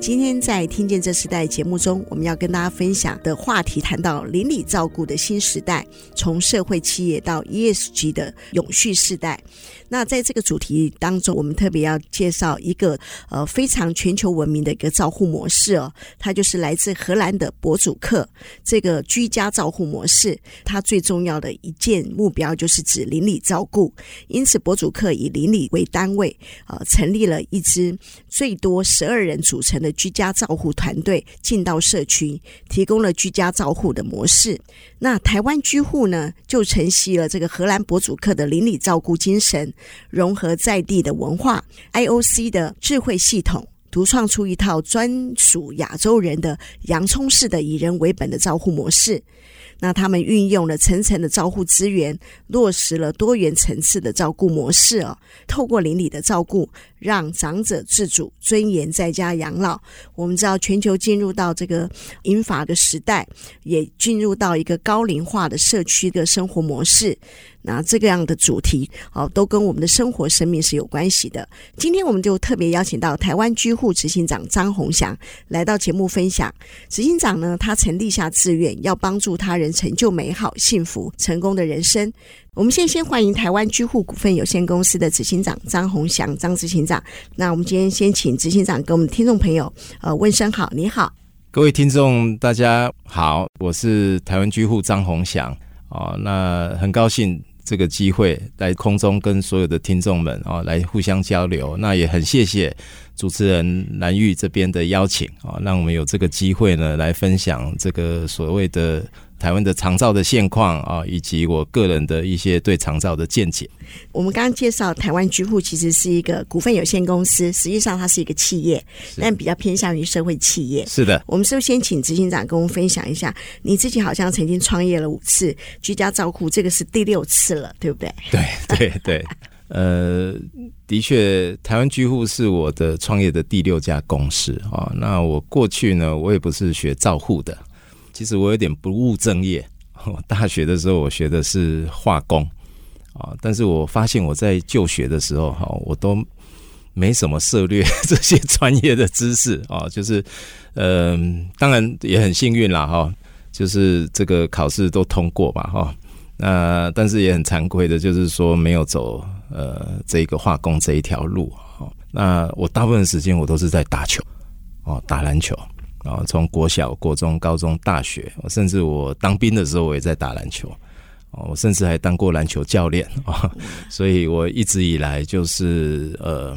今天在听见这时代节目中，我们要跟大家分享的话题，谈到邻里照顾的新时代，从社会企业到 ESG 的永续世代。那在这个主题当中，我们特别要介绍一个呃非常全球闻名的一个照护模式哦，它就是来自荷兰的博主客这个居家照护模式。它最重要的一件目标就是指邻里照顾，因此博主客以邻里为单位，呃，成立了一支最多十二人组成的。居家照护团队进到社区，提供了居家照护的模式。那台湾居户呢，就承袭了这个荷兰博主客的邻里照顾精神，融合在地的文化，IOC 的智慧系统，独创出一套专属亚洲人的洋葱式的以人为本的照护模式。那他们运用了层层的照护资源，落实了多元层次的照顾模式哦。透过邻里的照顾，让长者自主、尊严在家养老。我们知道，全球进入到这个银法的时代，也进入到一个高龄化的社区的生活模式。那这个样的主题哦，都跟我们的生活生命是有关系的。今天我们就特别邀请到台湾居护执行长张宏祥来到节目分享。执行长呢，他曾立下志愿，要帮助他人成就美好、幸福、成功的人生。我们现在先欢迎台湾居护股份有限公司的执行长张宏祥张执行长。那我们今天先请执行长跟我们听众朋友呃问声好，你好，各位听众大家好，我是台湾居护张宏祥哦，那很高兴。这个机会在空中跟所有的听众们啊来互相交流，那也很谢谢主持人蓝玉这边的邀请啊，让我们有这个机会呢来分享这个所谓的。台湾的长照的现况啊，以及我个人的一些对长照的见解。我们刚刚介绍台湾居护其实是一个股份有限公司，实际上它是一个企业，但比较偏向于社会企业。是的，我们是不是先请执行长跟我们分享一下？你自己好像曾经创业了五次居家照护，这个是第六次了，对不对？对对对，呃，的确，台湾居护是我的创业的第六家公司啊。那我过去呢，我也不是学照护的。其实我有点不务正业。我大学的时候，我学的是化工啊，但是我发现我在就学的时候，哈，我都没什么涉猎 这些专业的知识啊。就是，嗯，当然也很幸运啦，哈，就是这个考试都通过吧，哈。那但是也很惭愧的，就是说没有走呃这个化工这一条路。那我大部分时间我都是在打球，哦，打篮球。啊，从国小、国中、高中、大学，甚至我当兵的时候，我也在打篮球。哦我甚至还当过篮球教练啊，所以我一直以来就是呃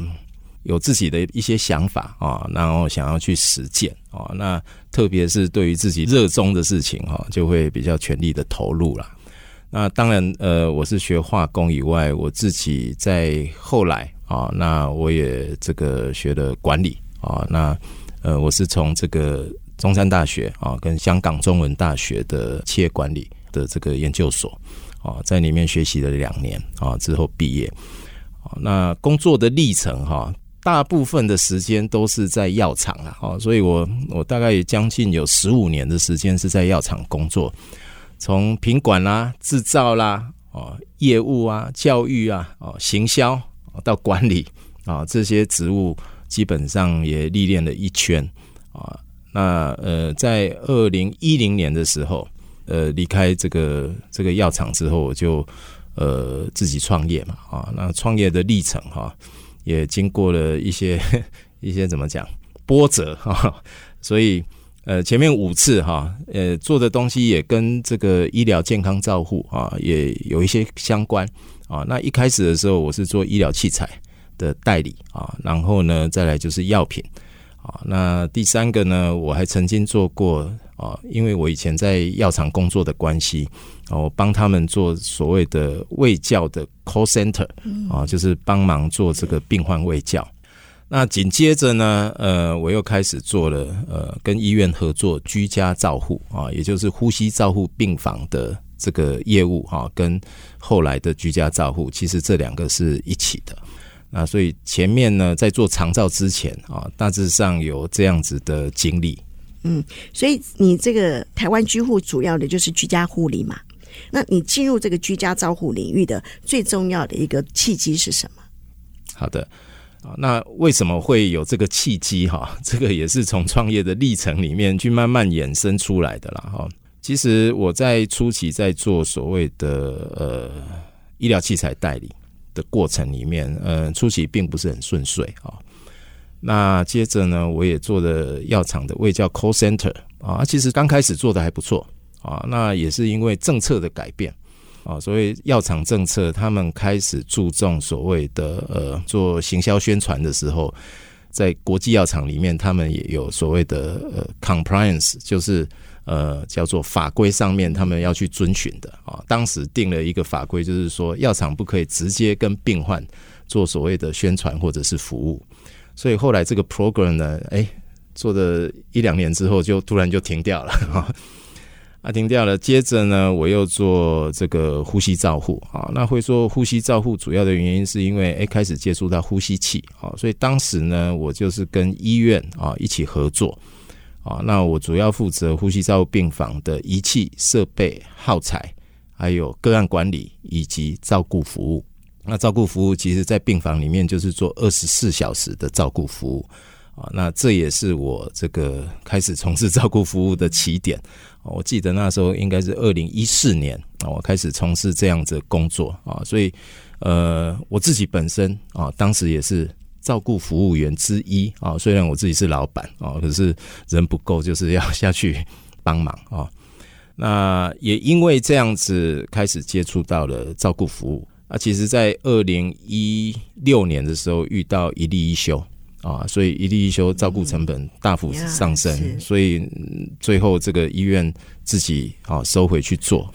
有自己的一些想法啊，然后想要去实践啊。那特别是对于自己热衷的事情哈，就会比较全力的投入了。那当然，呃，我是学化工以外，我自己在后来啊，那我也这个学了管理啊，那。呃，我是从这个中山大学啊，跟香港中文大学的企业管理的这个研究所啊，在里面学习了两年啊，之后毕业。那工作的历程哈，大部分的时间都是在药厂啊，所以我我大概也将近有十五年的时间是在药厂工作，从品管啦、制造啦、哦业务啊、教育啊、哦行销到管理啊这些职务。基本上也历练了一圈啊，那呃，在二零一零年的时候，呃，离开这个这个药厂之后，我就呃自己创业嘛啊，那创业的历程哈，也经过了一些 一些怎么讲波折哈，所以呃前面五次哈，呃做的东西也跟这个医疗健康照护啊也有一些相关啊，那一开始的时候我是做医疗器材。的代理啊，然后呢，再来就是药品啊。那第三个呢，我还曾经做过啊，因为我以前在药厂工作的关系，我帮他们做所谓的卫教的 call center 啊，就是帮忙做这个病患卫教。那紧接着呢，呃，我又开始做了呃，跟医院合作居家照护啊，也就是呼吸照护病房的这个业务啊，跟后来的居家照护，其实这两个是一起的。那所以前面呢，在做长照之前啊，大致上有这样子的经历。嗯，所以你这个台湾居护主要的就是居家护理嘛？那你进入这个居家照护领域的最重要的一个契机是什么？好的。啊，那为什么会有这个契机？哈，这个也是从创业的历程里面去慢慢衍生出来的啦。哈，其实我在初期在做所谓的呃医疗器材代理的过程里面，呃，初期并不是很顺遂啊。那接着呢，我也做了药厂的卫教 call center 啊，其实刚开始做的还不错啊。那也是因为政策的改变。啊，所以药厂政策，他们开始注重所谓的呃做行销宣传的时候，在国际药厂里面，他们也有所谓的呃 compliance，就是呃叫做法规上面他们要去遵循的啊。当时定了一个法规，就是说药厂不可以直接跟病患做所谓的宣传或者是服务。所以后来这个 program 呢，哎，做了一两年之后，就突然就停掉了 哈。啊，停掉了。接着呢，我又做这个呼吸照护啊。那会说呼吸照护，主要的原因是因为诶开始接触到呼吸器啊，所以当时呢，我就是跟医院啊一起合作啊。那我主要负责呼吸照护病房的仪器设备耗材，还有个案管理以及照顾服务。那照顾服务，其实在病房里面就是做二十四小时的照顾服务啊。那这也是我这个开始从事照顾服务的起点。我记得那时候应该是二零一四年啊，我开始从事这样子的工作啊，所以呃，我自己本身啊，当时也是照顾服务员之一啊。虽然我自己是老板啊，可是人不够，就是要下去 帮忙啊。那也因为这样子开始接触到了照顾服务啊。其实，在二零一六年的时候遇到一例一休。啊，所以一例一休，照顾成本大幅上升，嗯、所以最后这个医院自己啊收回去做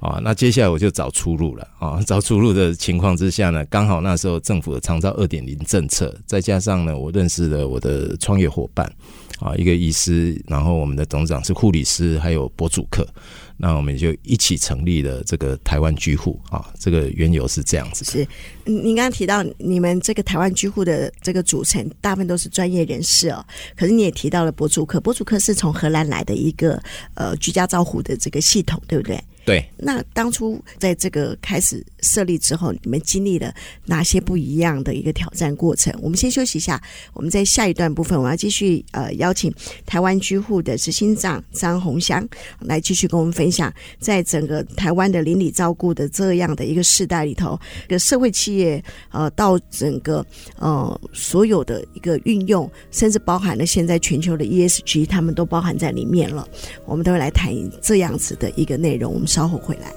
啊。那接下来我就找出路了啊，找出路的情况之下呢，刚好那时候政府的长照二点零政策，再加上呢，我认识了我的创业伙伴啊，一个医师，然后我们的董事长是护理师，还有博主客。那我们就一起成立了这个台湾居护啊，这个缘由是这样子。是，您刚刚提到你们这个台湾居护的这个组成，大部分都是专业人士哦。可是你也提到了博主客，博主客是从荷兰来的一个呃居家照护的这个系统，对不对？对，那当初在这个开始设立之后，你们经历了哪些不一样的一个挑战过程？我们先休息一下，我们在下一段部分，我要继续呃邀请台湾居护的执行长张鸿祥来继续跟我们分享，在整个台湾的邻里照顾的这样的一个世代里头，个社会企业呃到整个呃所有的一个运用，甚至包含了现在全球的 ESG，他们都包含在里面了。我们都会来谈这样子的一个内容。我们稍后回来。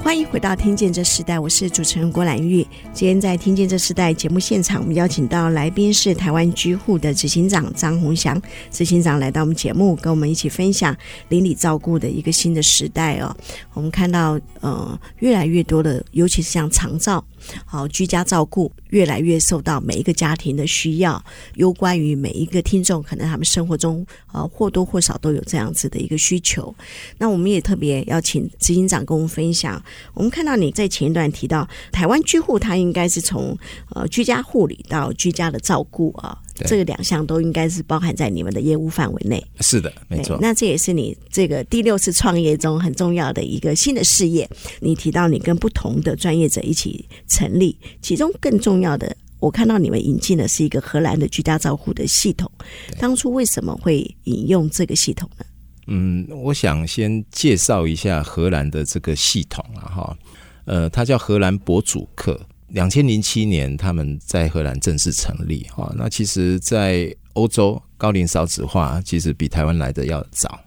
欢迎回到《听见这时代》，我是主持人郭兰玉。今天在《听见这时代》节目现场，我们邀请到来宾是台湾居户的执行长张鸿祥执行长来到我们节目，跟我们一起分享邻里照顾的一个新的时代哦。我们看到呃，越来越多的，尤其是像长照。好，居家照顾越来越受到每一个家庭的需要，攸关于每一个听众，可能他们生活中啊或多或少都有这样子的一个需求。那我们也特别邀请执行长跟我们分享。我们看到你在前一段提到，台湾居户他应该是从呃居家护理到居家的照顾啊。这个两项都应该是包含在你们的业务范围内。是的，没错。那这也是你这个第六次创业中很重要的一个新的事业。你提到你跟不同的专业者一起成立，其中更重要的，我看到你们引进的是一个荷兰的居家照护的系统。当初为什么会引用这个系统呢？嗯，我想先介绍一下荷兰的这个系统啊，哈，呃，它叫荷兰博主客。两千零七年，他们在荷兰正式成立。哈，那其实，在欧洲高龄少子化其实比台湾来的要早。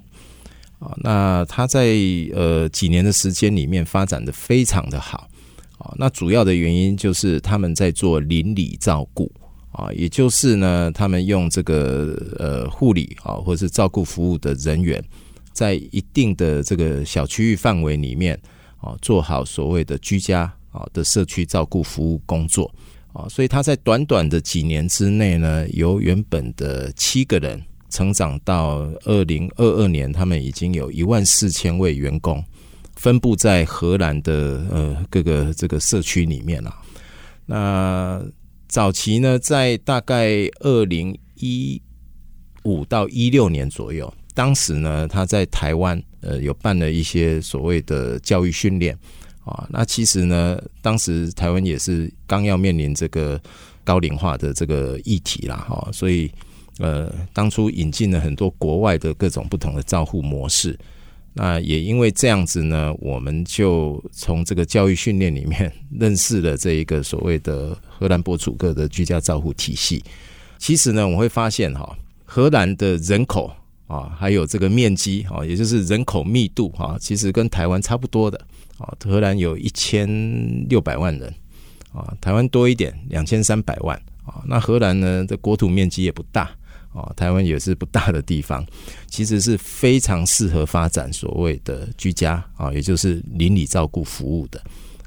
啊，那他在呃几年的时间里面发展得非常的好。啊。那主要的原因就是他们在做邻里照顾啊，也就是呢，他们用这个呃护理啊，或者是照顾服务的人员，在一定的这个小区域范围里面啊，做好所谓的居家啊的社区照顾服务工作啊。所以他在短短的几年之内呢，由原本的七个人。成长到二零二二年，他们已经有一万四千位员工，分布在荷兰的呃各个这个社区里面了。那早期呢，在大概二零一五到一六年左右，当时呢，他在台湾呃有办了一些所谓的教育训练啊。那其实呢，当时台湾也是刚要面临这个高龄化的这个议题啦，哈，所以。呃，当初引进了很多国外的各种不同的照护模式，那也因为这样子呢，我们就从这个教育训练里面 认识了这一个所谓的荷兰波楚克的居家照护体系。其实呢，我会发现哈，荷兰的人口啊，还有这个面积啊，也就是人口密度哈，其实跟台湾差不多的啊。荷兰有一千六百万人啊，台湾多一点，两千三百万啊。那荷兰呢，的国土面积也不大。啊，台湾也是不大的地方，其实是非常适合发展所谓的居家啊，也就是邻里照顾服务的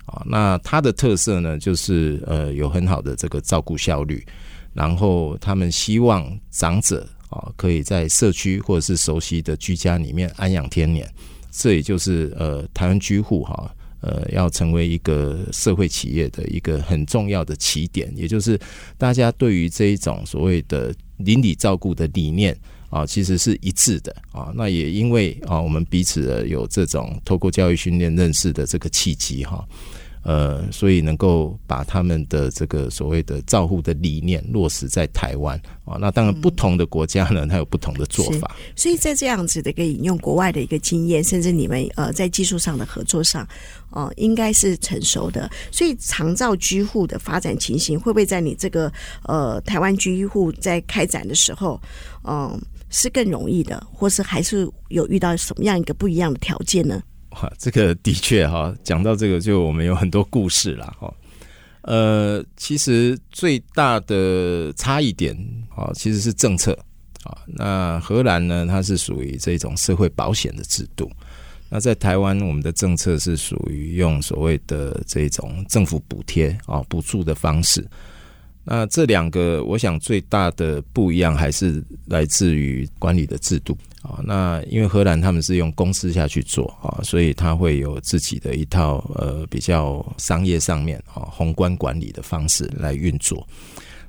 啊。那它的特色呢，就是呃有很好的这个照顾效率，然后他们希望长者啊可以在社区或者是熟悉的居家里面安养天年。这也就是呃台湾居户哈呃要成为一个社会企业的一个很重要的起点，也就是大家对于这一种所谓的。邻里照顾的理念啊，其实是一致的啊。那也因为啊，我们彼此有这种透过教育训练认识的这个契机哈。呃，所以能够把他们的这个所谓的照护的理念落实在台湾啊，那当然不同的国家呢，它有不同的做法。所以在这样子的一个引用国外的一个经验，甚至你们呃在技术上的合作上，哦、呃，应该是成熟的。所以长照居户的发展情形，会不会在你这个呃台湾居户在开展的时候，嗯、呃，是更容易的，或是还是有遇到什么样一个不一样的条件呢？这个的确哈，讲到这个，就我们有很多故事了哈。呃，其实最大的差异点啊，其实是政策啊。那荷兰呢，它是属于这种社会保险的制度；那在台湾，我们的政策是属于用所谓的这种政府补贴啊、补助的方式。那这两个，我想最大的不一样还是来自于管理的制度。啊，那因为荷兰他们是用公司下去做啊，所以他会有自己的一套呃比较商业上面啊宏观管理的方式来运作。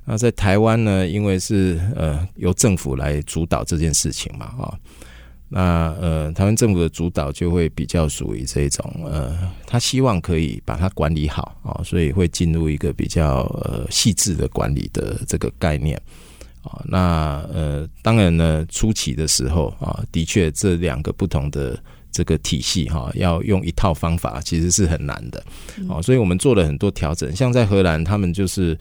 那在台湾呢，因为是呃由政府来主导这件事情嘛啊，那呃台湾政府的主导就会比较属于这种呃，他希望可以把它管理好啊，所以会进入一个比较呃细致的管理的这个概念。啊，那呃，当然呢，初期的时候啊，的确这两个不同的这个体系哈，要用一套方法，其实是很难的。啊，所以我们做了很多调整。像在荷兰，他们就是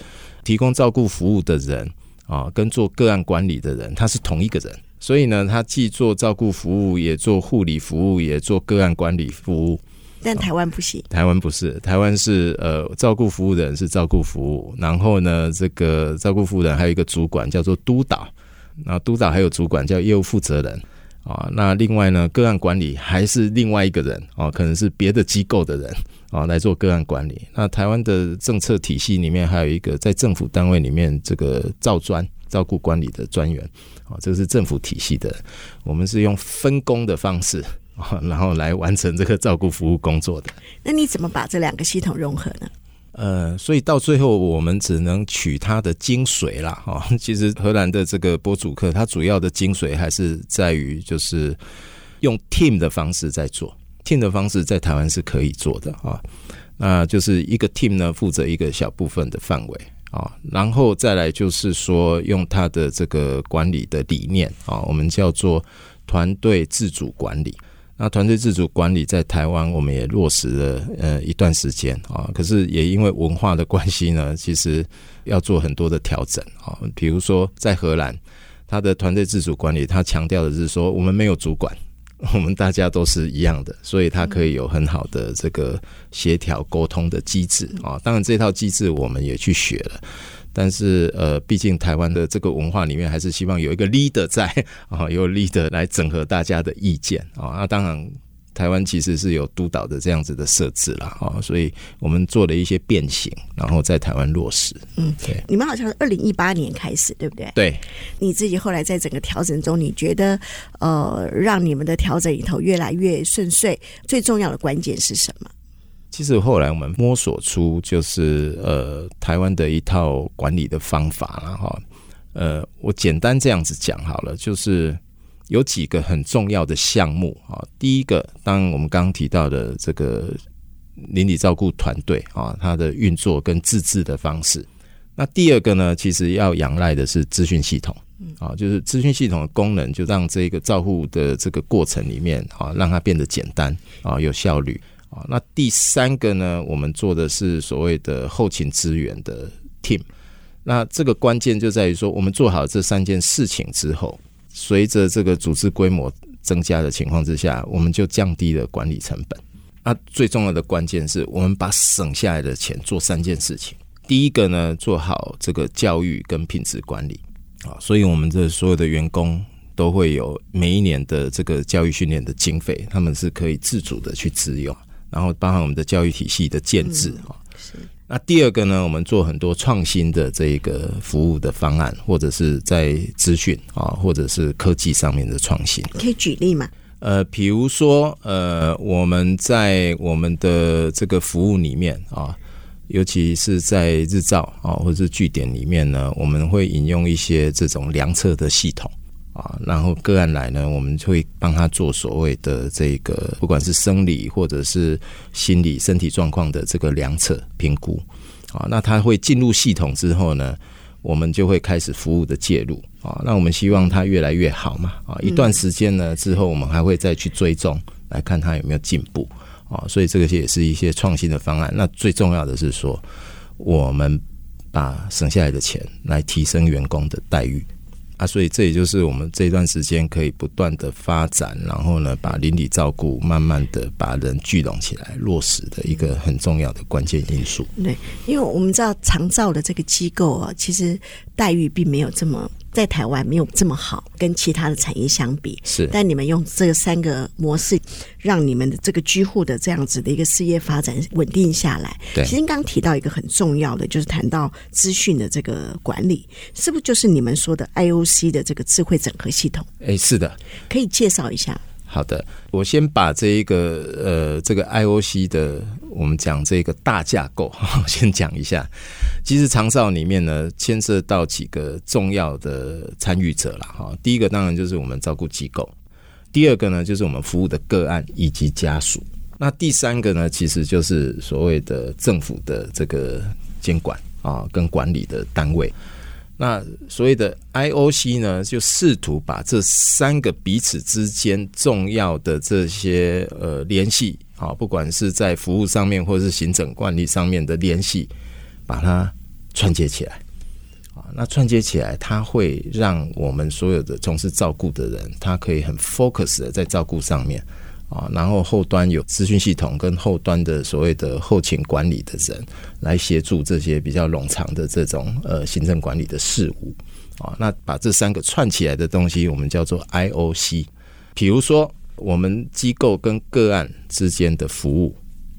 提供照顾服务的人啊，跟做个案管理的人，他是同一个人。所以呢，他既做照顾服务，也做护理服务，也做个案管理服务。但台湾不行，台湾不是，台湾是呃照顾服务的人是照顾服务，然后呢，这个照顾服务的人还有一个主管叫做督导，那督导还有主管叫业务负责人啊，那另外呢，个案管理还是另外一个人啊，可能是别的机构的人啊来做个案管理。那台湾的政策体系里面还有一个在政府单位里面这个照专照顾管理的专员啊，这个是政府体系的，我们是用分工的方式。然后来完成这个照顾服务工作的。那你怎么把这两个系统融合呢？呃，所以到最后我们只能取它的精髓啦。哈，其实荷兰的这个波祖克，它主要的精髓还是在于就是用 team 的方式在做。team 的方式在台湾是可以做的啊。那就是一个 team 呢负责一个小部分的范围啊，然后再来就是说用它的这个管理的理念啊，我们叫做团队自主管理。那团队自主管理在台湾，我们也落实了呃一段时间啊，可是也因为文化的关系呢，其实要做很多的调整啊。比如说在荷兰，他的团队自主管理，他强调的是说，我们没有主管，我们大家都是一样的，所以它可以有很好的这个协调沟通的机制啊。当然，这套机制我们也去学了，但是呃，毕竟台湾的这个文化里面还是希望有一个 leader 在 啊，有 leader 来整合大家的意见啊。那当然。台湾其实是有督导的这样子的设置啦，哈，所以我们做了一些变形，然后在台湾落实。嗯，对，你们好像是二零一八年开始，对不对？对，你自己后来在整个调整中，你觉得呃，让你们的调整里头越来越顺遂，最重要的关键是什么？其实后来我们摸索出，就是呃，台湾的一套管理的方法了，哈，呃，我简单这样子讲好了，就是。有几个很重要的项目啊，第一个，当我们刚刚提到的这个邻里照顾团队啊，它的运作跟自治的方式。那第二个呢，其实要仰赖的是资讯系统啊，就是资讯系统的功能，就让这个照护的这个过程里面啊，让它变得简单啊，有效率啊。那第三个呢，我们做的是所谓的后勤资源的 team。那这个关键就在于说，我们做好这三件事情之后。随着这个组织规模增加的情况之下，我们就降低了管理成本。那最重要的关键是我们把省下来的钱做三件事情。第一个呢，做好这个教育跟品质管理啊，所以我们的所有的员工都会有每一年的这个教育训练的经费，他们是可以自主的去支用，然后包含我们的教育体系的建制啊。是。那第二个呢，我们做很多创新的这个服务的方案，或者是在资讯啊，或者是科技上面的创新。可以举例吗？呃，比如说，呃，我们在我们的这个服务里面啊，尤其是在日照啊，或者是据点里面呢，我们会引用一些这种量测的系统。啊，然后个案来呢，我们就会帮他做所谓的这个，不管是生理或者是心理身体状况的这个量测评估。啊，那他会进入系统之后呢，我们就会开始服务的介入。啊，那我们希望他越来越好嘛。啊，一段时间呢之后，我们还会再去追踪，来看他有没有进步。啊，所以这个也是一些创新的方案。那最重要的是说，我们把省下来的钱来提升员工的待遇。啊，所以这也就是我们这段时间可以不断的发展，然后呢，把邻里照顾慢慢的把人聚拢起来落实的一个很重要的关键因素。对，因为我们知道长照的这个机构啊，其实待遇并没有这么。在台湾没有这么好，跟其他的产业相比是，但你们用这三个模式，让你们的这个居户的这样子的一个事业发展稳定下来。对，其实刚刚提到一个很重要的，就是谈到资讯的这个管理，是不是就是你们说的 IOC 的这个智慧整合系统？哎，是的，可以介绍一下。好的，我先把这一个呃，这个 IOC 的我们讲这个大架构 先讲一下。其实长照里面呢，牵涉到几个重要的参与者了哈。第一个当然就是我们照顾机构，第二个呢就是我们服务的个案以及家属。那第三个呢，其实就是所谓的政府的这个监管啊跟管理的单位。那所谓的 IOC 呢，就试图把这三个彼此之间重要的这些呃联系，好，不管是在服务上面或者是行政管理上面的联系，把它串接起来。啊，那串接起来，它会让我们所有的从事照顾的人，他可以很 focus 的在照顾上面。啊，然后后端有资讯系统跟后端的所谓的后勤管理的人来协助这些比较冗长的这种呃行政管理的事务啊，那把这三个串起来的东西，我们叫做 IOC。比如说我们机构跟个案之间的服务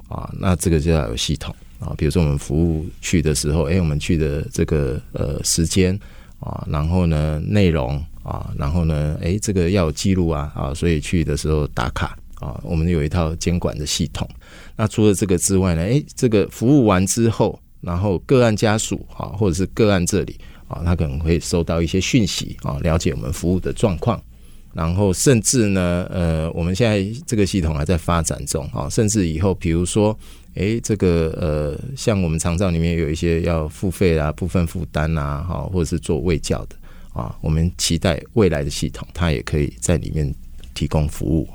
啊，那这个就要有系统啊。比如说我们服务去的时候，哎，我们去的这个呃时间啊，然后呢内容啊，然后呢，哎，这个要有记录啊啊，所以去的时候打卡。啊，我们有一套监管的系统。那除了这个之外呢？诶，这个服务完之后，然后个案家属啊，或者是个案这里啊，他可能会收到一些讯息啊，了解我们服务的状况。然后甚至呢，呃，我们现在这个系统还在发展中啊，甚至以后，比如说，诶，这个呃，像我们长照里面有一些要付费啊，部分负担啊，哈，或者是做卫教的啊，我们期待未来的系统，它也可以在里面提供服务。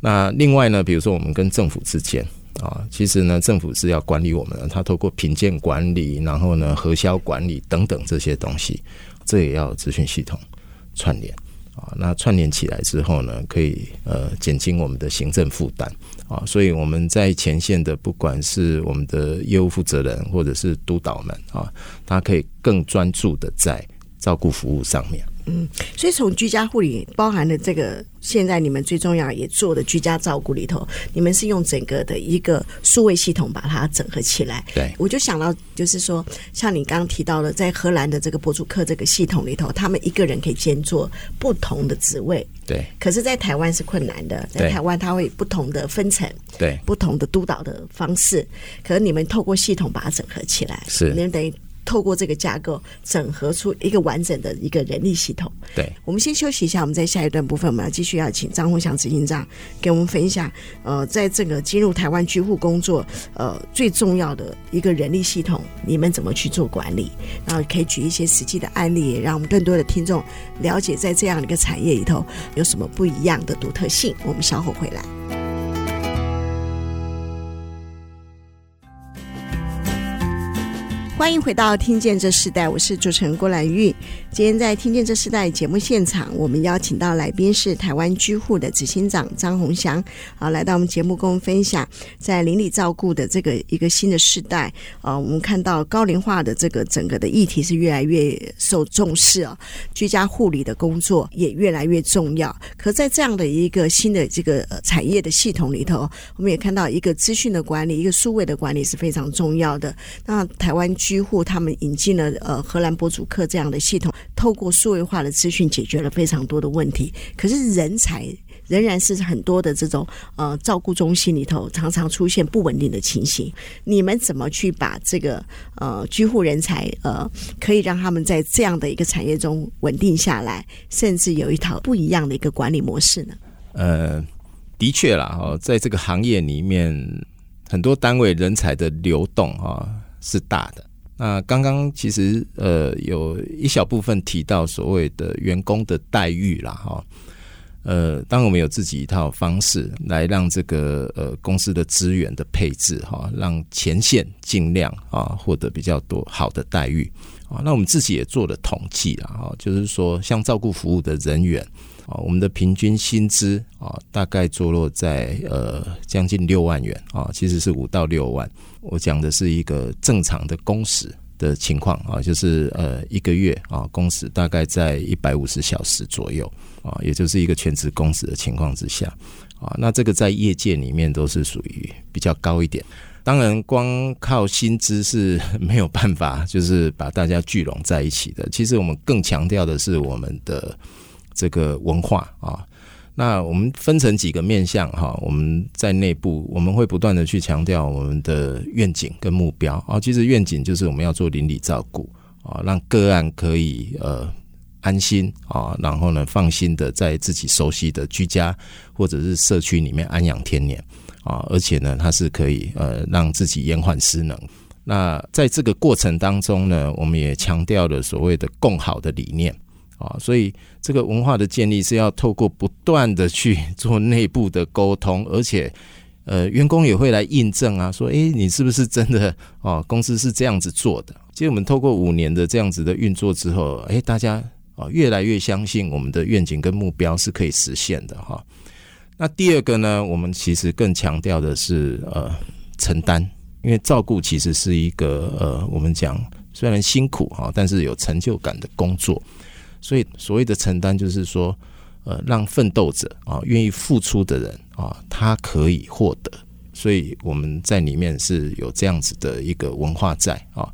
那另外呢，比如说我们跟政府之间啊，其实呢，政府是要管理我们的，它透过品鉴管理，然后呢，核销管理等等这些东西，这也要资讯系统串联啊，那串联起来之后呢，可以呃减轻我们的行政负担啊，所以我们在前线的不管是我们的业务负责人或者是督导们啊，他可以更专注的在照顾服务上面。嗯，所以从居家护理包含的这个，现在你们最重要也做的居家照顾里头，你们是用整个的一个数位系统把它整合起来。对，我就想到就是说，像你刚刚提到的，在荷兰的这个博主克这个系统里头，他们一个人可以兼做不同的职位。对，可是，在台湾是困难的，在台湾它会不同的分层，对，不同的督导的方式。可是你们透过系统把它整合起来，是，你们等于。透过这个架构，整合出一个完整的一个人力系统。对，我们先休息一下，我们在下一段部分，我们要继续要请张宏祥执行长给我们分享。呃，在这个进入台湾居户工作，呃，最重要的一个人力系统，你们怎么去做管理？然后可以举一些实际的案例，让我们更多的听众了解，在这样的一个产业里头有什么不一样的独特性。我们稍后回来。欢迎回到《听见这世代》，我是主持人郭兰玉。今天在《听见这世代》节目现场，我们邀请到来宾是台湾居护的执行长张宏祥，啊，来到我们节目跟我们分享在邻里照顾的这个一个新的世代。啊，我们看到高龄化的这个整个的议题是越来越受重视啊，居家护理的工作也越来越重要。可在这样的一个新的这个产业的系统里头，我们也看到一个资讯的管理，一个数位的管理是非常重要的。那台湾居护他们引进了呃荷兰博主客这样的系统，透过数位化的资讯解决了非常多的问题。可是人才仍然是很多的这种呃照顾中心里头常常出现不稳定的情形。你们怎么去把这个呃居护人才呃可以让他们在这样的一个产业中稳定下来，甚至有一套不一样的一个管理模式呢？呃，的确啦，哈，在这个行业里面，很多单位人才的流动啊是大的。那刚刚其实呃有一小部分提到所谓的员工的待遇啦哈，呃，当我们有自己一套方式来让这个呃公司的资源的配置哈，让前线尽量啊获得比较多好的待遇啊。那我们自己也做了统计啊，哈，就是说像照顾服务的人员啊，我们的平均薪资啊大概坐落在呃将近六万元啊，其实是五到六万。我讲的是一个正常的工时的情况啊，就是呃一个月啊工时大概在一百五十小时左右啊，也就是一个全职工时的情况之下啊，那这个在业界里面都是属于比较高一点。当然，光靠薪资是 没有办法，就是把大家聚拢在一起的。其实我们更强调的是我们的这个文化啊。那我们分成几个面向哈，我们在内部我们会不断的去强调我们的愿景跟目标啊。其实愿景就是我们要做邻里照顾啊，让个案可以呃安心啊，然后呢放心的在自己熟悉的居家或者是社区里面安养天年啊，而且呢它是可以呃让自己延缓失能。那在这个过程当中呢，我们也强调了所谓的共好的理念。啊，所以这个文化的建立是要透过不断的去 做内部的沟通，而且，呃，员工也会来印证啊，说，诶，你是不是真的？哦，公司是这样子做的。其实我们透过五年的这样子的运作之后，诶，大家啊越来越相信我们的愿景跟目标是可以实现的哈。那第二个呢，我们其实更强调的是呃承担，因为照顾其实是一个呃我们讲虽然辛苦哈，但是有成就感的工作。所以，所谓的承担，就是说，呃，让奋斗者啊，愿意付出的人啊，他可以获得。所以我们在里面是有这样子的一个文化在啊。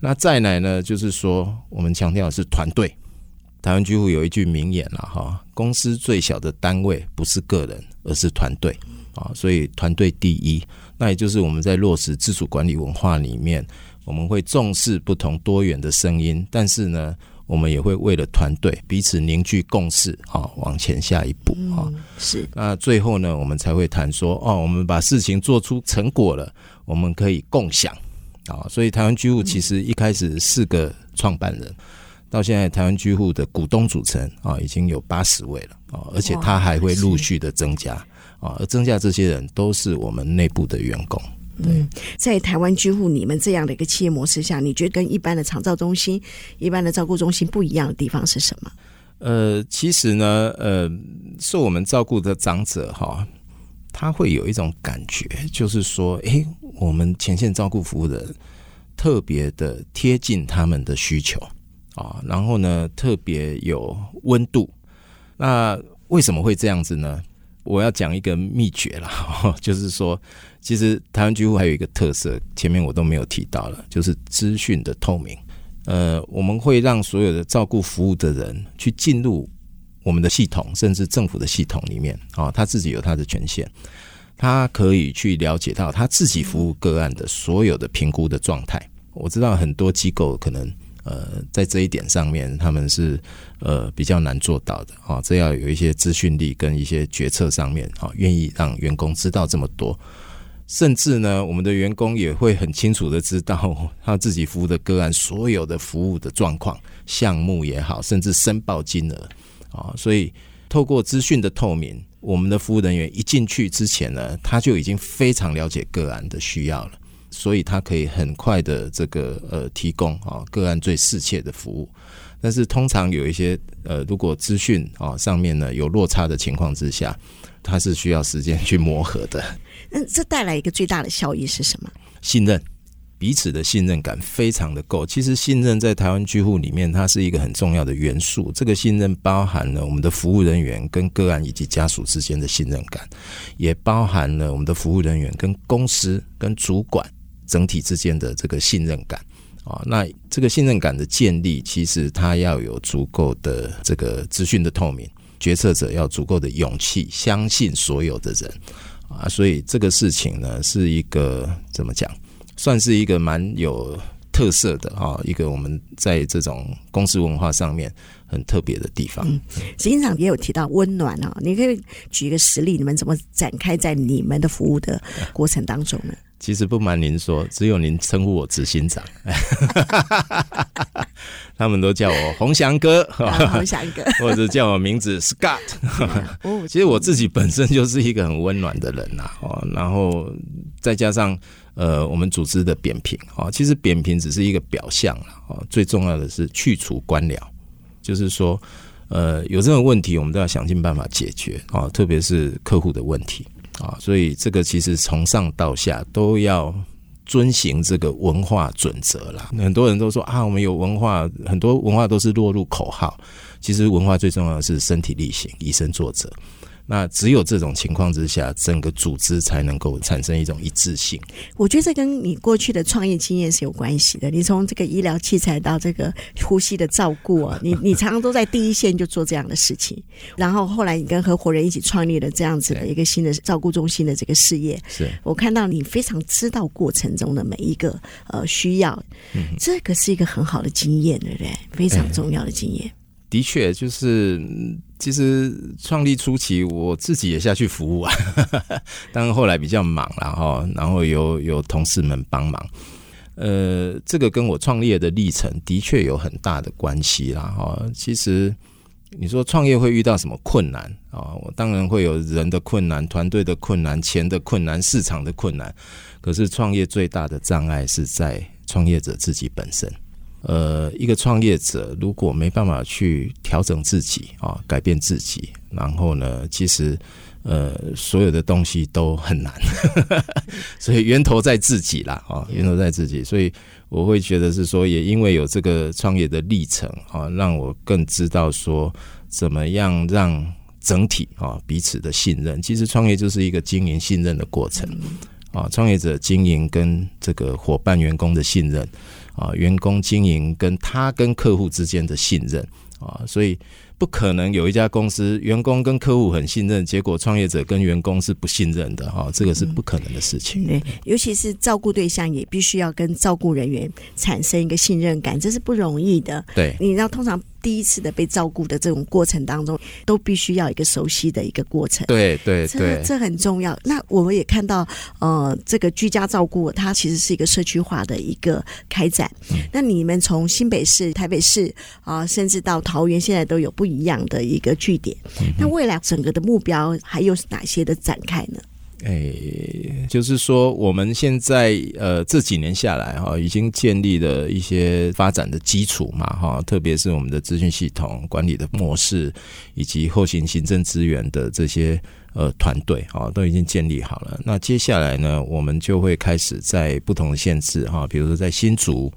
那再来呢，就是说，我们强调的是团队。台湾居户有一句名言了哈，公司最小的单位不是个人，而是团队啊。所以团队第一，那也就是我们在落实自主管理文化里面，我们会重视不同多元的声音，但是呢。我们也会为了团队彼此凝聚共识，啊，往前下一步啊。是。那最后呢，我们才会谈说，哦，我们把事情做出成果了，我们可以共享啊。所以台湾居户其实一开始四个创办人，到现在台湾居户的股东组成啊，已经有八十位了啊，而且他还会陆续的增加啊，而增加这些人都是我们内部的员工。嗯，在台湾居户你们这样的一个企业模式下，你觉得跟一般的长照中心、一般的照顾中心不一样的地方是什么？呃，其实呢，呃，受我们照顾的长者哈，他会有一种感觉，就是说，诶，我们前线照顾服务的人特别的贴近他们的需求啊，然后呢，特别有温度。那为什么会这样子呢？我要讲一个秘诀啦，就是说，其实台湾居护还有一个特色，前面我都没有提到了，就是资讯的透明。呃，我们会让所有的照顾服务的人去进入我们的系统，甚至政府的系统里面啊，他自己有他的权限，他可以去了解到他自己服务个案的所有的评估的状态。我知道很多机构可能呃在这一点上面他们是呃比较难做到的啊，这要有一些资讯力跟一些决策上面啊，愿意让员工知道这么多。甚至呢，我们的员工也会很清楚的知道他自己服务的个案所有的服务的状况、项目也好，甚至申报金额啊。所以透过资讯的透明，我们的服务人员一进去之前呢，他就已经非常了解个案的需要了，所以他可以很快的这个呃提供啊个案最适切的服务。但是通常有一些呃，如果资讯啊上面呢有落差的情况之下，它是需要时间去磨合的。嗯，这带来一个最大的效益是什么？信任，彼此的信任感非常的够。其实信任在台湾居户里面，它是一个很重要的元素。这个信任包含了我们的服务人员跟个案以及家属之间的信任感，也包含了我们的服务人员跟公司跟主管整体之间的这个信任感。啊，那这个信任感的建立，其实它要有足够的这个资讯的透明。决策者要足够的勇气，相信所有的人啊，所以这个事情呢，是一个怎么讲，算是一个蛮有特色的啊，一个我们在这种公司文化上面很特别的地方。嗯，执行长也有提到温暖啊，你可以举一个实例，你们怎么展开在你们的服务的过程当中呢？其实不瞒您说，只有您称呼我执行长，他们都叫我洪翔哥，鸿翔哥，或者叫我名字 Scott。其实我自己本身就是一个很温暖的人呐，哦，然后再加上呃，我们组织的扁平，哦，其实扁平只是一个表象了，哦，最重要的是去除官僚，就是说，呃，有这种问题，我们都要想尽办法解决，哦，特别是客户的问题。啊，所以这个其实从上到下都要遵循这个文化准则啦。很多人都说啊，我们有文化，很多文化都是落入口号。其实文化最重要的是身体力行，以身作则。那只有这种情况之下，整个组织才能够产生一种一致性。我觉得这跟你过去的创业经验是有关系的。你从这个医疗器材到这个呼吸的照顾啊，你你常常都在第一线就做这样的事情。然后后来你跟合伙人一起创立了这样子的一个新的照顾中心的这个事业。是我看到你非常知道过程中的每一个呃需要，这个是一个很好的经验，对不对？非常重要的经验。的确，就是其实创立初期，我自己也下去服务啊，当然后来比较忙了哈，然后有有同事们帮忙，呃，这个跟我创业的历程的确有很大的关系啦哈。其实你说创业会遇到什么困难啊？我当然会有人的困难、团队的困难、钱的困难、市场的困难，可是创业最大的障碍是在创业者自己本身。呃，一个创业者如果没办法去调整自己啊，改变自己，然后呢，其实呃，所有的东西都很难，所以源头在自己啦啊，源头在自己，所以我会觉得是说，也因为有这个创业的历程啊，让我更知道说怎么样让整体啊彼此的信任。其实创业就是一个经营信任的过程啊，创业者经营跟这个伙伴、员工的信任。啊，员工经营跟他跟客户之间的信任啊，所以不可能有一家公司员工跟客户很信任，结果创业者跟员工是不信任的哈，这个是不可能的事情。对，尤其是照顾对象也必须要跟照顾人员产生一个信任感，这是不容易的。对，你知道通常。第一次的被照顾的这种过程当中，都必须要一个熟悉的一个过程。对对对，这很重要。那我们也看到，呃，这个居家照顾它其实是一个社区化的一个开展。嗯、那你们从新北市、台北市啊、呃，甚至到桃园，现在都有不一样的一个据点。嗯、那未来整个的目标还有哪些的展开呢？哎，就是说，我们现在呃这几年下来哈，已经建立了一些发展的基础嘛哈，特别是我们的资讯系统管理的模式，以及后勤行政资源的这些呃团队啊，都已经建立好了。那接下来呢，我们就会开始在不同的县市哈，比如说在新竹。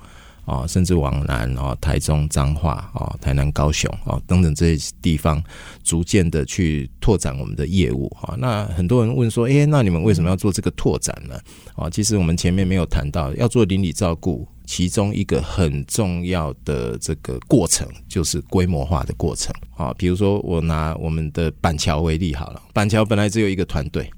啊，甚至往南啊，台中、彰化啊，台南、高雄啊等等这些地方，逐渐的去拓展我们的业务啊。那很多人问说，诶，那你们为什么要做这个拓展呢？啊，其实我们前面没有谈到，要做邻里照顾，其中一个很重要的这个过程，就是规模化的过程啊。比如说，我拿我们的板桥为例好了，板桥本来只有一个团队，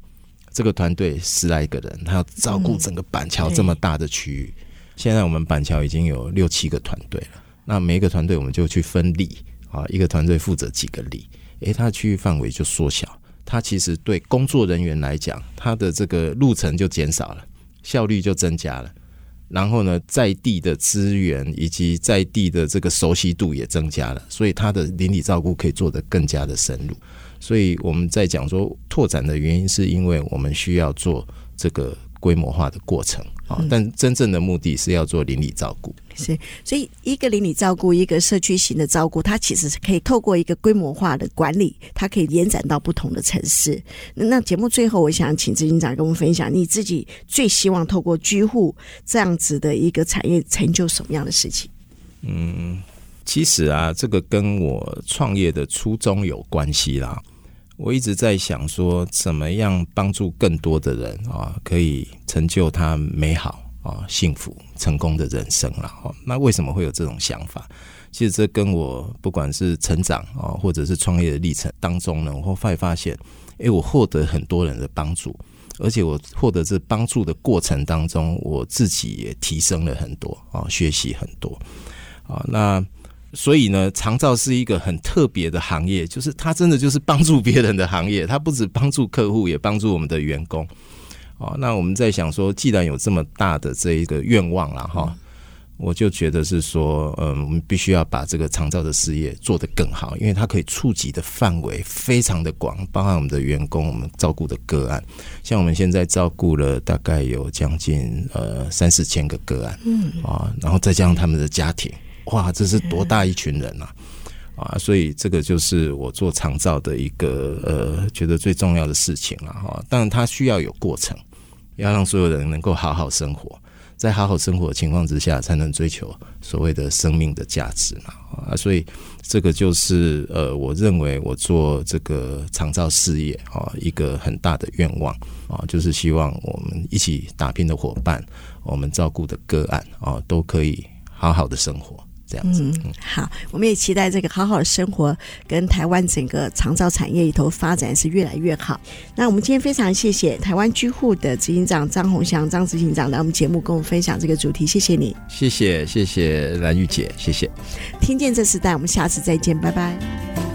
这个团队十来个人，他要照顾整个板桥这么大的区域。嗯现在我们板桥已经有六七个团队了，那每一个团队我们就去分力啊，一个团队负责几个力，诶，它的区域范围就缩小，它其实对工作人员来讲，它的这个路程就减少了，效率就增加了，然后呢，在地的资源以及在地的这个熟悉度也增加了，所以它的邻里照顾可以做得更加的深入。所以我们在讲说拓展的原因，是因为我们需要做这个。规模化的过程啊，但真正的目的是要做邻里照顾。是，所以一个邻里照顾，一个社区型的照顾，它其实是可以透过一个规模化的管理，它可以延展到不同的城市。那节目最后，我想请执行长跟我们分享，你自己最希望透过居户这样子的一个产业，成就什么样的事情？嗯，其实啊，这个跟我创业的初衷有关系啦。我一直在想说，怎么样帮助更多的人啊，可以成就他美好啊、幸福、成功的人生了哈。那为什么会有这种想法？其实这跟我不管是成长啊，或者是创业的历程当中呢，我会发现，诶，我获得很多人的帮助，而且我获得这帮助的过程当中，我自己也提升了很多啊，学习很多啊，那。所以呢，长照是一个很特别的行业，就是它真的就是帮助别人的行业，它不止帮助客户，也帮助我们的员工。哦，那我们在想说，既然有这么大的这一个愿望了哈，我就觉得是说，嗯，我们必须要把这个长照的事业做得更好，因为它可以触及的范围非常的广，包含我们的员工，我们照顾的个案，像我们现在照顾了大概有将近呃三四千个个案，嗯啊，然后再加上他们的家庭。哇，这是多大一群人呐！啊，所以这个就是我做长照的一个呃，觉得最重要的事情了哈。当然，它需要有过程，要让所有人能够好好生活，在好好生活的情况之下，才能追求所谓的生命的价值嘛。啊，所以这个就是呃，我认为我做这个长照事业啊，一个很大的愿望啊，就是希望我们一起打拼的伙伴，我们照顾的个案啊，都可以好好的生活。这样子，嗯，好，我们也期待这个好好的生活跟台湾整个长照产业里头发展是越来越好。那我们今天非常谢谢台湾居护的执行长张宏祥张执行长来我们节目跟我们分享这个主题，谢谢你，谢谢谢谢蓝玉姐，谢谢。听见这时代，我们下次再见，拜拜。